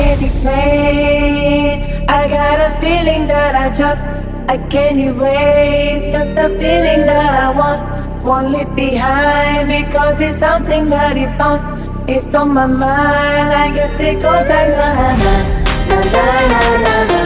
can't explain. I got a feeling that I just I can't erase. Just a feeling that I want, won't leave behind because it's something that is on, it's on my mind. I guess it goes like na na na na na na na